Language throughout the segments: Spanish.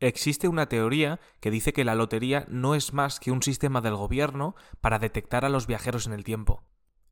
Existe una teoría que dice que la lotería no es más que un sistema del gobierno para detectar a los viajeros en el tiempo.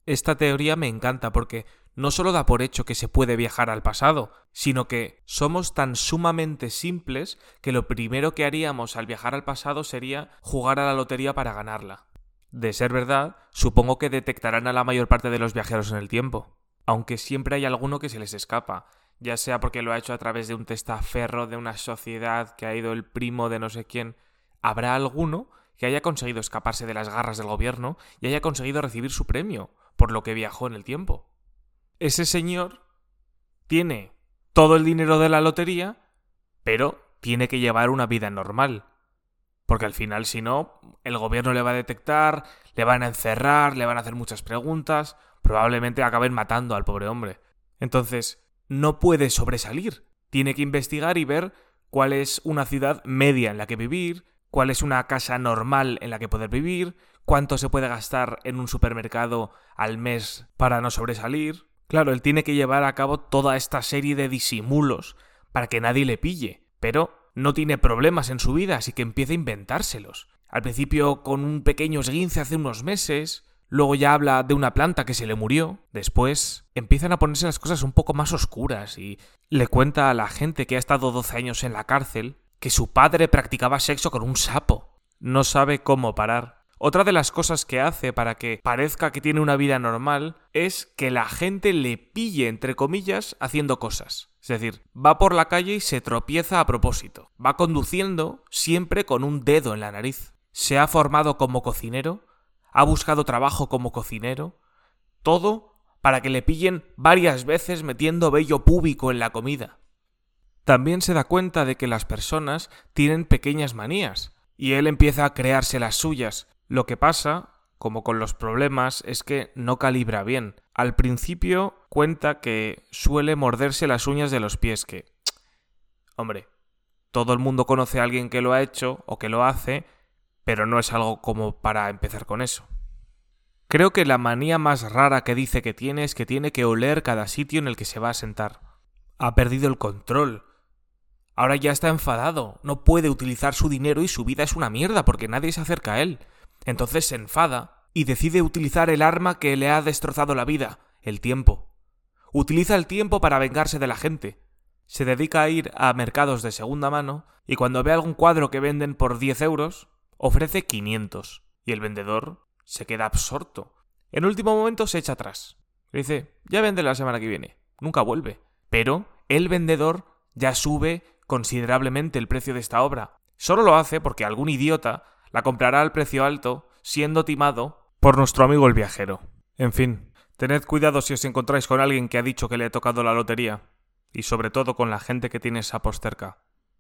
Esta teoría me encanta porque no solo da por hecho que se puede viajar al pasado, sino que somos tan sumamente simples que lo primero que haríamos al viajar al pasado sería jugar a la lotería para ganarla. De ser verdad, supongo que detectarán a la mayor parte de los viajeros en el tiempo, aunque siempre hay alguno que se les escapa, ya sea porque lo ha hecho a través de un testaferro de una sociedad que ha ido el primo de no sé quién, habrá alguno que haya conseguido escaparse de las garras del gobierno y haya conseguido recibir su premio, por lo que viajó en el tiempo. Ese señor tiene todo el dinero de la lotería, pero tiene que llevar una vida normal. Porque al final, si no, el gobierno le va a detectar, le van a encerrar, le van a hacer muchas preguntas, probablemente acaben matando al pobre hombre. Entonces, no puede sobresalir. Tiene que investigar y ver cuál es una ciudad media en la que vivir, cuál es una casa normal en la que poder vivir, cuánto se puede gastar en un supermercado al mes para no sobresalir. Claro, él tiene que llevar a cabo toda esta serie de disimulos para que nadie le pille, pero no tiene problemas en su vida, así que empieza a inventárselos. Al principio con un pequeño esguince hace unos meses, luego ya habla de una planta que se le murió, después empiezan a ponerse las cosas un poco más oscuras y le cuenta a la gente que ha estado 12 años en la cárcel que su padre practicaba sexo con un sapo. No sabe cómo parar. Otra de las cosas que hace para que parezca que tiene una vida normal es que la gente le pille, entre comillas, haciendo cosas. Es decir, va por la calle y se tropieza a propósito. Va conduciendo siempre con un dedo en la nariz. Se ha formado como cocinero, ha buscado trabajo como cocinero. Todo para que le pillen varias veces metiendo vello púbico en la comida. También se da cuenta de que las personas tienen pequeñas manías, y él empieza a crearse las suyas, lo que pasa, como con los problemas, es que no calibra bien. Al principio cuenta que suele morderse las uñas de los pies, que... Hombre, todo el mundo conoce a alguien que lo ha hecho o que lo hace, pero no es algo como para empezar con eso. Creo que la manía más rara que dice que tiene es que tiene que oler cada sitio en el que se va a sentar. Ha perdido el control. Ahora ya está enfadado, no puede utilizar su dinero y su vida es una mierda porque nadie se acerca a él. Entonces se enfada y decide utilizar el arma que le ha destrozado la vida, el tiempo. Utiliza el tiempo para vengarse de la gente. Se dedica a ir a mercados de segunda mano y cuando ve algún cuadro que venden por 10 euros, ofrece 500. Y el vendedor se queda absorto. En último momento se echa atrás. Le dice, ya vende la semana que viene. Nunca vuelve. Pero el vendedor ya sube considerablemente el precio de esta obra. Solo lo hace porque algún idiota la comprará al precio alto, siendo timado por nuestro amigo el viajero. En fin, tened cuidado si os encontráis con alguien que ha dicho que le ha tocado la lotería, y sobre todo con la gente que tiene sapos cerca.